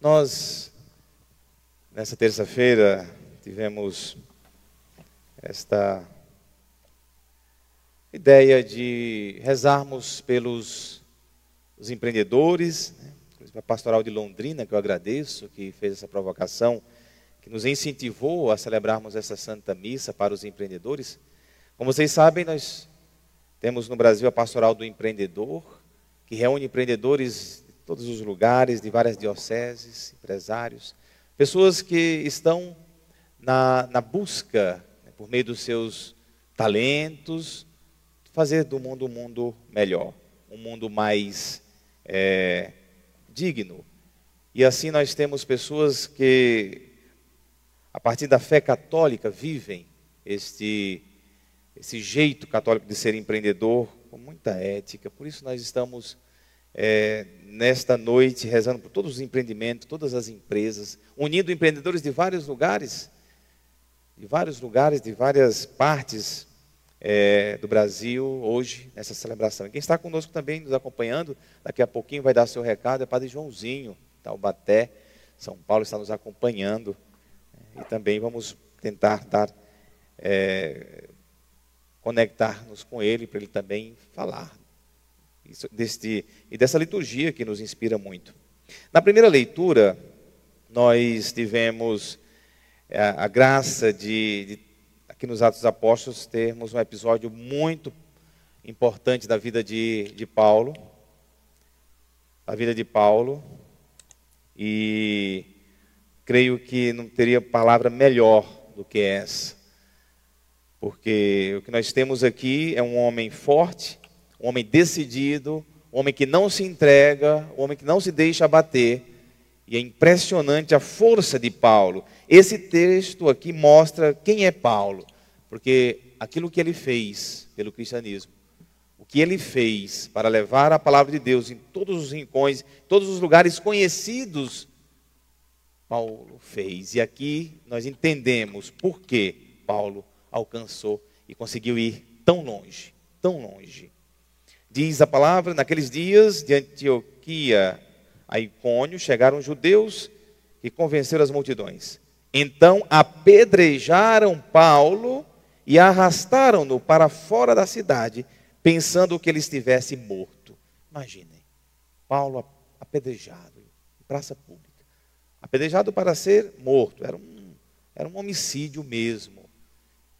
Nós, nessa terça-feira, tivemos esta ideia de rezarmos pelos os empreendedores, né? a pastoral de Londrina, que eu agradeço, que fez essa provocação, que nos incentivou a celebrarmos essa Santa Missa para os empreendedores. Como vocês sabem, nós temos no Brasil a pastoral do empreendedor, que reúne empreendedores todos os lugares, de várias dioceses, empresários, pessoas que estão na, na busca, né, por meio dos seus talentos, fazer do mundo um mundo melhor, um mundo mais é, digno. E assim nós temos pessoas que, a partir da fé católica, vivem este, esse jeito católico de ser empreendedor com muita ética. Por isso nós estamos é, nesta noite, rezando por todos os empreendimentos, todas as empresas, unindo empreendedores de vários lugares, de vários lugares, de várias partes é, do Brasil, hoje, nessa celebração. E quem está conosco também, nos acompanhando, daqui a pouquinho vai dar seu recado, é Padre Joãozinho, Taubaté, São Paulo, está nos acompanhando. E também vamos tentar dar, é, conectar-nos com ele, para ele também falar deste, e dessa liturgia que nos inspira muito. Na primeira leitura, nós tivemos a, é, a graça de, de, aqui nos Atos dos Apóstolos, termos um episódio muito importante da vida de, de Paulo, a vida de Paulo, e creio que não teria palavra melhor do que essa, porque o que nós temos aqui é um homem forte, um homem decidido, um homem que não se entrega, um homem que não se deixa abater. E é impressionante a força de Paulo. Esse texto aqui mostra quem é Paulo, porque aquilo que ele fez pelo cristianismo, o que ele fez para levar a palavra de Deus em todos os rincões, todos os lugares conhecidos, Paulo fez. E aqui nós entendemos por que Paulo alcançou e conseguiu ir tão longe, tão longe. Diz a palavra, naqueles dias de Antioquia a Icônio chegaram judeus que convenceram as multidões. Então apedrejaram Paulo e arrastaram-no para fora da cidade, pensando que ele estivesse morto. Imaginem, Paulo apedrejado em praça pública. Apedrejado para ser morto, era um, era um homicídio mesmo.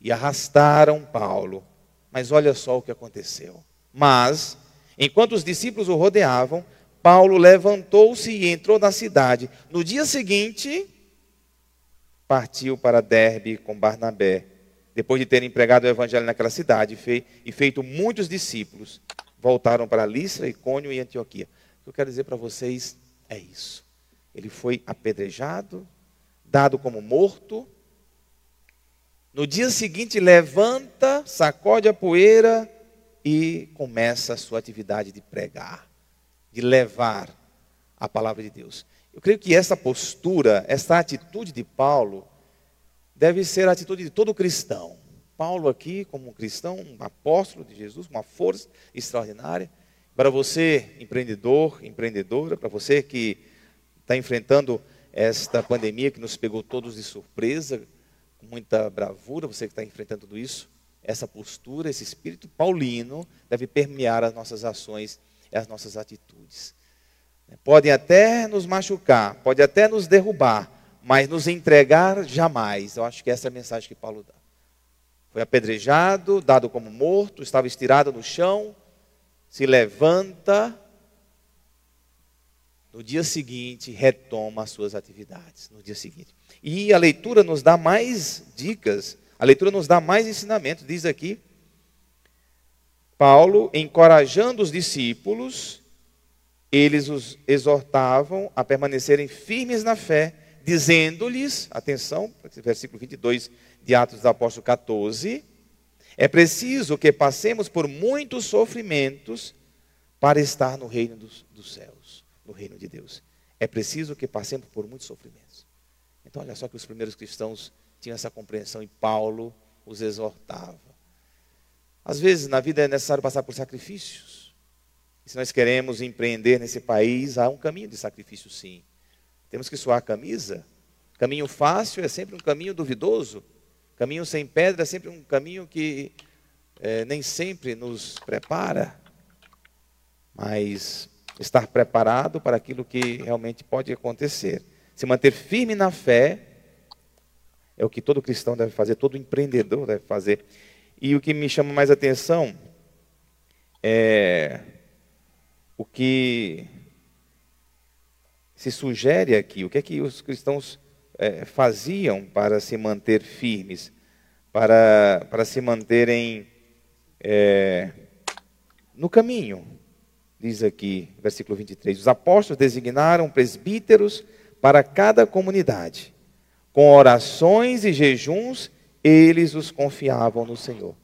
E arrastaram Paulo. Mas olha só o que aconteceu. Mas, enquanto os discípulos o rodeavam, Paulo levantou-se e entrou na cidade. No dia seguinte, partiu para Derbe com Barnabé. Depois de terem pregado o evangelho naquela cidade e feito muitos discípulos, voltaram para Listra, Icônio e Antioquia. O que eu quero dizer para vocês é isso. Ele foi apedrejado, dado como morto. No dia seguinte, levanta, sacode a poeira e começa a sua atividade de pregar, de levar a palavra de Deus. Eu creio que essa postura, essa atitude de Paulo, deve ser a atitude de todo cristão. Paulo, aqui, como um cristão, um apóstolo de Jesus, uma força extraordinária. Para você, empreendedor, empreendedora, para você que está enfrentando esta pandemia que nos pegou todos de surpresa, com muita bravura, você que está enfrentando tudo isso, essa postura, esse espírito paulino deve permear as nossas ações e as nossas atitudes. Podem até nos machucar, pode até nos derrubar, mas nos entregar jamais. Eu acho que essa é a mensagem que Paulo dá. Foi apedrejado, dado como morto, estava estirado no chão, se levanta. No dia seguinte, retoma as suas atividades. No dia seguinte. E a leitura nos dá mais dicas a leitura nos dá mais ensinamento. Diz aqui, Paulo, encorajando os discípulos, eles os exortavam a permanecerem firmes na fé, dizendo-lhes, atenção, versículo 22 de Atos dos Apóstolos 14, é preciso que passemos por muitos sofrimentos para estar no reino dos, dos céus, no reino de Deus. É preciso que passemos por muitos sofrimentos. Então, olha só que os primeiros cristãos tinham essa compreensão e Paulo os exortava. Às vezes na vida é necessário passar por sacrifícios. E se nós queremos empreender nesse país, há um caminho de sacrifício sim. Temos que suar a camisa. Caminho fácil é sempre um caminho duvidoso. Caminho sem pedra é sempre um caminho que é, nem sempre nos prepara. Mas estar preparado para aquilo que realmente pode acontecer. Se manter firme na fé é o que todo cristão deve fazer, todo empreendedor deve fazer. E o que me chama mais atenção é o que se sugere aqui, o que é que os cristãos é, faziam para se manter firmes, para, para se manterem é, no caminho. Diz aqui, versículo 23: Os apóstolos designaram presbíteros para cada comunidade. Com orações e jejuns, eles os confiavam no Senhor.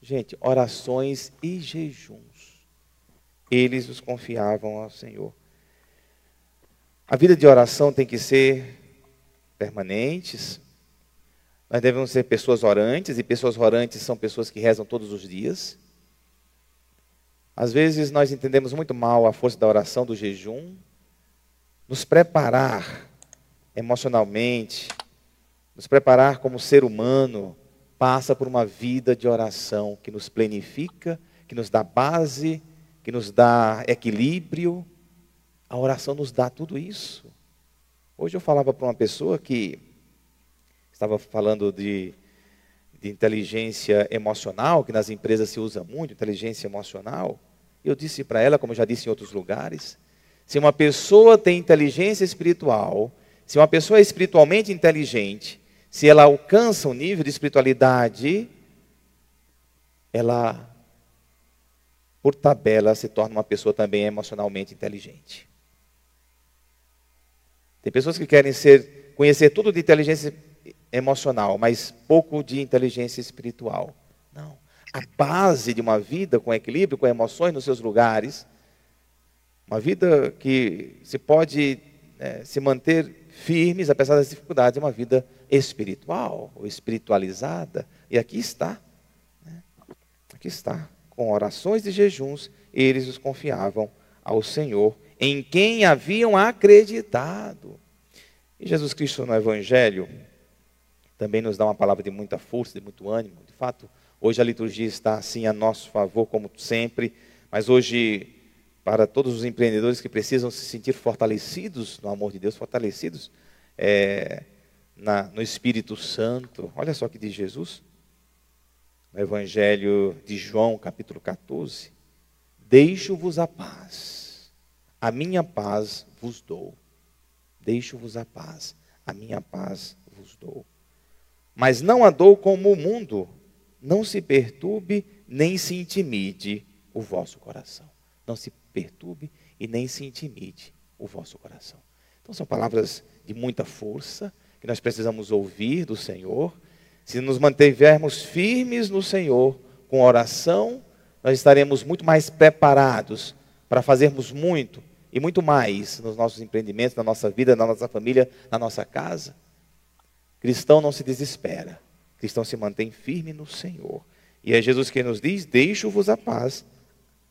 Gente, orações e jejuns. Eles os confiavam ao Senhor. A vida de oração tem que ser permanentes. Nós devemos ser pessoas orantes, e pessoas orantes são pessoas que rezam todos os dias. Às vezes nós entendemos muito mal a força da oração, do jejum. Nos preparar emocionalmente, nos preparar como ser humano, passa por uma vida de oração que nos planifica, que nos dá base, que nos dá equilíbrio. A oração nos dá tudo isso. Hoje eu falava para uma pessoa que estava falando de, de inteligência emocional, que nas empresas se usa muito, inteligência emocional. Eu disse para ela, como eu já disse em outros lugares, se uma pessoa tem inteligência espiritual, se uma pessoa é espiritualmente inteligente, se ela alcança um nível de espiritualidade, ela, por tabela, se torna uma pessoa também emocionalmente inteligente. Tem pessoas que querem ser, conhecer tudo de inteligência emocional, mas pouco de inteligência espiritual. Não. A base de uma vida com equilíbrio, com emoções nos seus lugares, uma vida que se pode é, se manter firmes, apesar das dificuldades, uma vida espiritual ou espiritualizada. E aqui está. Né? Aqui está. Com orações e jejuns, eles os confiavam ao Senhor, em quem haviam acreditado. E Jesus Cristo no Evangelho também nos dá uma palavra de muita força, de muito ânimo. De fato, hoje a liturgia está assim a nosso favor, como sempre, mas hoje para todos os empreendedores que precisam se sentir fortalecidos no amor de Deus, fortalecidos é, na, no Espírito Santo. Olha só o que diz Jesus, no Evangelho de João, capítulo 14: Deixo-vos a paz, a minha paz vos dou. Deixo-vos a paz, a minha paz vos dou. Mas não a dou como o mundo, não se perturbe nem se intimide o vosso coração. Não se perturbe e nem se intimide o vosso coração. Então são palavras de muita força que nós precisamos ouvir do Senhor. Se nos mantivermos firmes no Senhor com oração, nós estaremos muito mais preparados para fazermos muito e muito mais nos nossos empreendimentos, na nossa vida, na nossa família, na nossa casa. Cristão não se desespera. Cristão se mantém firme no Senhor. E é Jesus que nos diz: Deixo-vos a paz,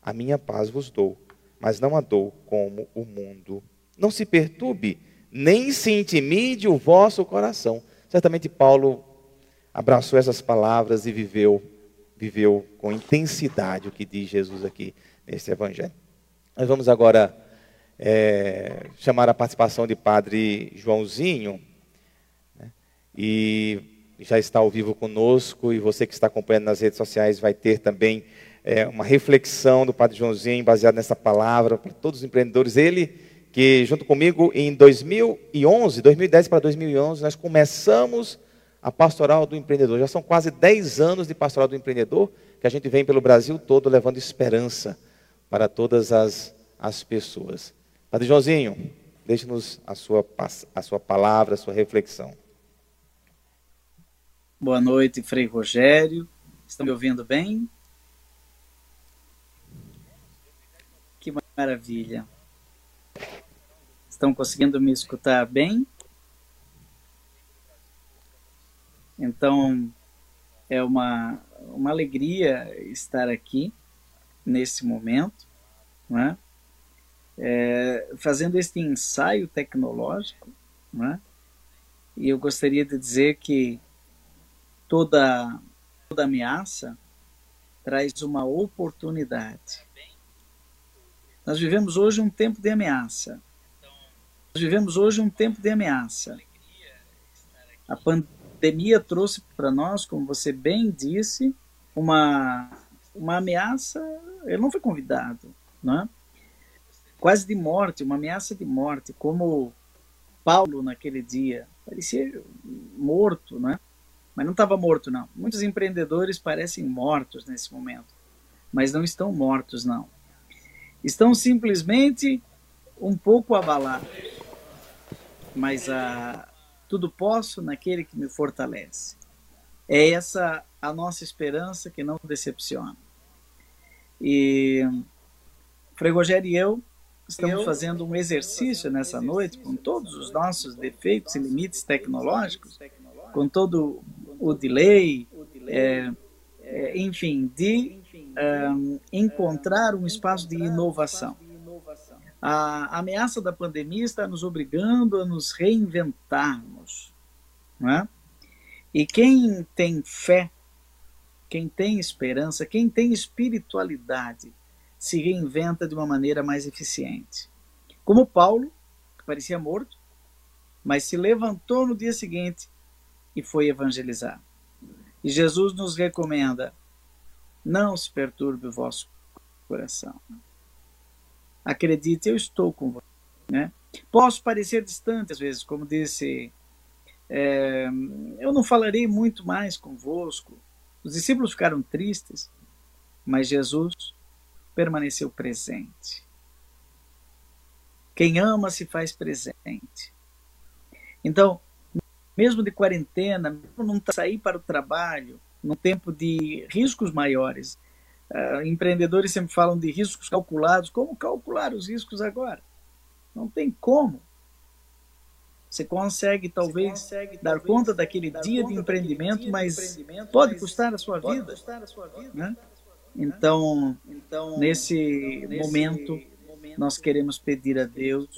a minha paz vos dou mas não a dou como o mundo. Não se perturbe, nem se intimide o vosso coração. Certamente Paulo abraçou essas palavras e viveu, viveu com intensidade o que diz Jesus aqui nesse evangelho. Nós vamos agora é, chamar a participação de Padre Joãozinho, né, e já está ao vivo conosco, e você que está acompanhando nas redes sociais vai ter também é, uma reflexão do Padre Joãozinho baseada nessa palavra para todos os empreendedores. Ele que junto comigo em 2011, 2010 para 2011, nós começamos a pastoral do empreendedor. Já são quase 10 anos de pastoral do empreendedor que a gente vem pelo Brasil todo levando esperança para todas as, as pessoas. Padre Joãozinho, deixe-nos a sua, a sua palavra, a sua reflexão. Boa noite, Frei Rogério. Estão me ouvindo bem? Maravilha. Estão conseguindo me escutar bem? Então, é uma, uma alegria estar aqui nesse momento, né? é, fazendo este ensaio tecnológico, né? e eu gostaria de dizer que toda, toda ameaça traz uma oportunidade. Nós vivemos hoje um tempo de ameaça. Nós vivemos hoje um tempo de ameaça. A pandemia trouxe para nós, como você bem disse, uma, uma ameaça. Ele não foi convidado, não é? quase de morte, uma ameaça de morte, como Paulo naquele dia. Parecia morto, né? Mas não estava morto, não. Muitos empreendedores parecem mortos nesse momento, mas não estão mortos, não. Estão simplesmente um pouco abalados. Mas a, tudo posso naquele que me fortalece. É essa a nossa esperança que não decepciona. E Frei Rogério e eu Estamos fazendo um exercício nessa noite com todos os nossos defeitos e limites tecnológicos, com todo o delay, é, é, enfim, de um, encontrar um espaço de inovação. A ameaça da pandemia está nos obrigando a nos reinventarmos. Não é? E quem tem fé, quem tem esperança, quem tem espiritualidade, se reinventa de uma maneira mais eficiente. Como Paulo, que parecia morto, mas se levantou no dia seguinte e foi evangelizar. E Jesus nos recomenda: não se perturbe o vosso coração. Acredite, eu estou com você. Né? Posso parecer distante às vezes, como disse, é, eu não falarei muito mais convosco. Os discípulos ficaram tristes, mas Jesus permaneceu presente. Quem ama se faz presente. Então, mesmo de quarentena, mesmo não sair para o trabalho, num tempo de riscos maiores, uh, empreendedores sempre falam de riscos calculados. Como calcular os riscos agora? Não tem como. Você consegue talvez Você consegue, dar talvez, conta daquele dar dia, de, empreendimento, dia mas de empreendimento, mas pode custar a sua vida. A sua vida né? Então, então nesse, nesse momento, momento, nós queremos pedir a Deus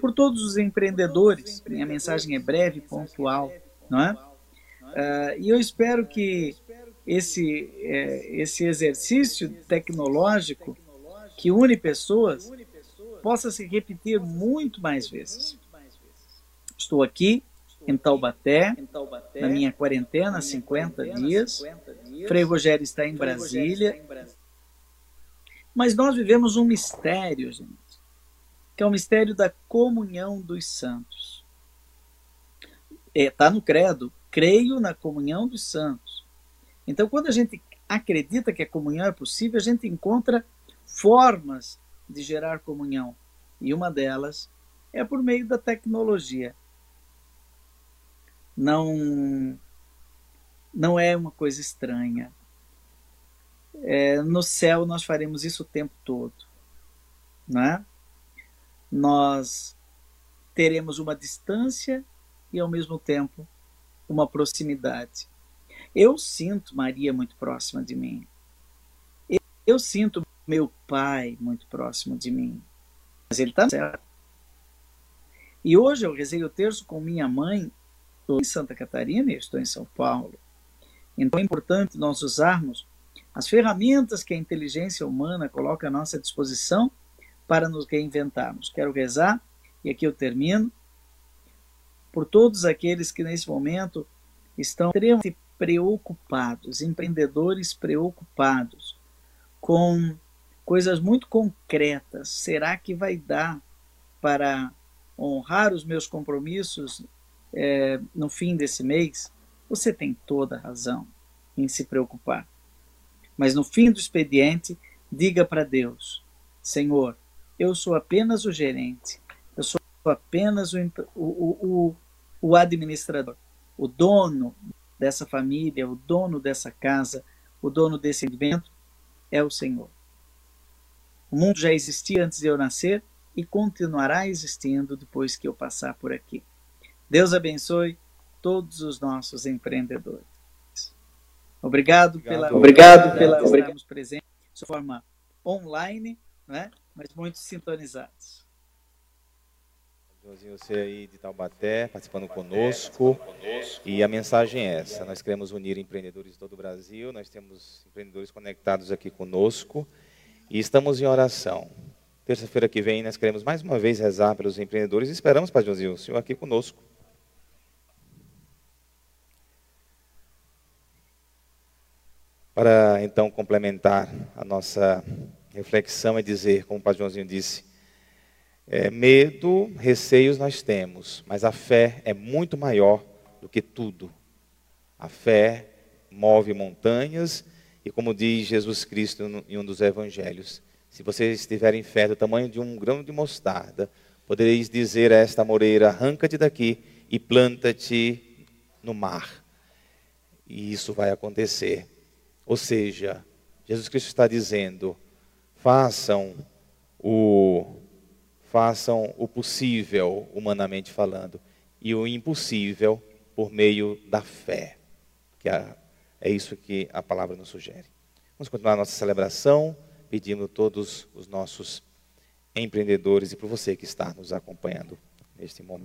por todos os empreendedores. Minha mensagem é breve, pontual, não é? Uh, e eu espero que esse, é, esse exercício tecnológico que une pessoas possa se repetir muito mais vezes. Estou aqui em Taubaté, na minha quarentena, 50 dias. Frei Rogério está em Brasília. Mas nós vivemos um mistério, gente, que é o mistério da comunhão dos santos. Está é, tá no credo, creio na comunhão dos santos. Então, quando a gente acredita que a comunhão é possível, a gente encontra formas de gerar comunhão. E uma delas é por meio da tecnologia não não é uma coisa estranha. É, no céu nós faremos isso o tempo todo, né? Nós teremos uma distância e ao mesmo tempo uma proximidade. Eu sinto Maria muito próxima de mim. Eu, eu sinto meu pai muito próximo de mim. Mas ele está céu. E hoje eu rezei o terço com minha mãe estou em Santa Catarina e estou em São Paulo. Então é importante nós usarmos as ferramentas que a inteligência humana coloca à nossa disposição para nos reinventarmos. Quero rezar, e aqui eu termino, por todos aqueles que nesse momento estão extremamente preocupados, empreendedores preocupados com coisas muito concretas. Será que vai dar para honrar os meus compromissos é, no fim desse mês, você tem toda a razão em se preocupar. Mas no fim do expediente, diga para Deus: Senhor, eu sou apenas o gerente, eu sou apenas o, o, o, o administrador, o dono dessa família, o dono dessa casa, o dono desse evento é o Senhor. O mundo já existia antes de eu nascer e continuará existindo depois que eu passar por aqui. Deus abençoe todos os nossos empreendedores. Obrigado, obrigado pela obrigado pela estarmos presentes de forma online, né? mas muito sintonizados. Joãozinho, você aí de Taubaté, participando conosco. E a mensagem é essa: nós queremos unir empreendedores de todo o Brasil, nós temos empreendedores conectados aqui conosco e estamos em oração. Terça-feira que vem nós queremos mais uma vez rezar pelos empreendedores e esperamos, Pai Joãozinho, o senhor aqui conosco. Para então complementar a nossa reflexão e dizer, como o Pai Joãozinho disse, é, medo, receios nós temos, mas a fé é muito maior do que tudo. A fé move montanhas e, como diz Jesus Cristo em um dos evangelhos, se vocês tiverem fé do tamanho de um grão de mostarda, podereis dizer a esta moreira: arranca-te daqui e planta-te no mar. E isso vai acontecer. Ou seja, Jesus Cristo está dizendo: façam o façam o possível, humanamente falando, e o impossível por meio da fé. Que é, isso que a palavra nos sugere. Vamos continuar a nossa celebração, pedindo a todos os nossos empreendedores e para você que está nos acompanhando neste momento.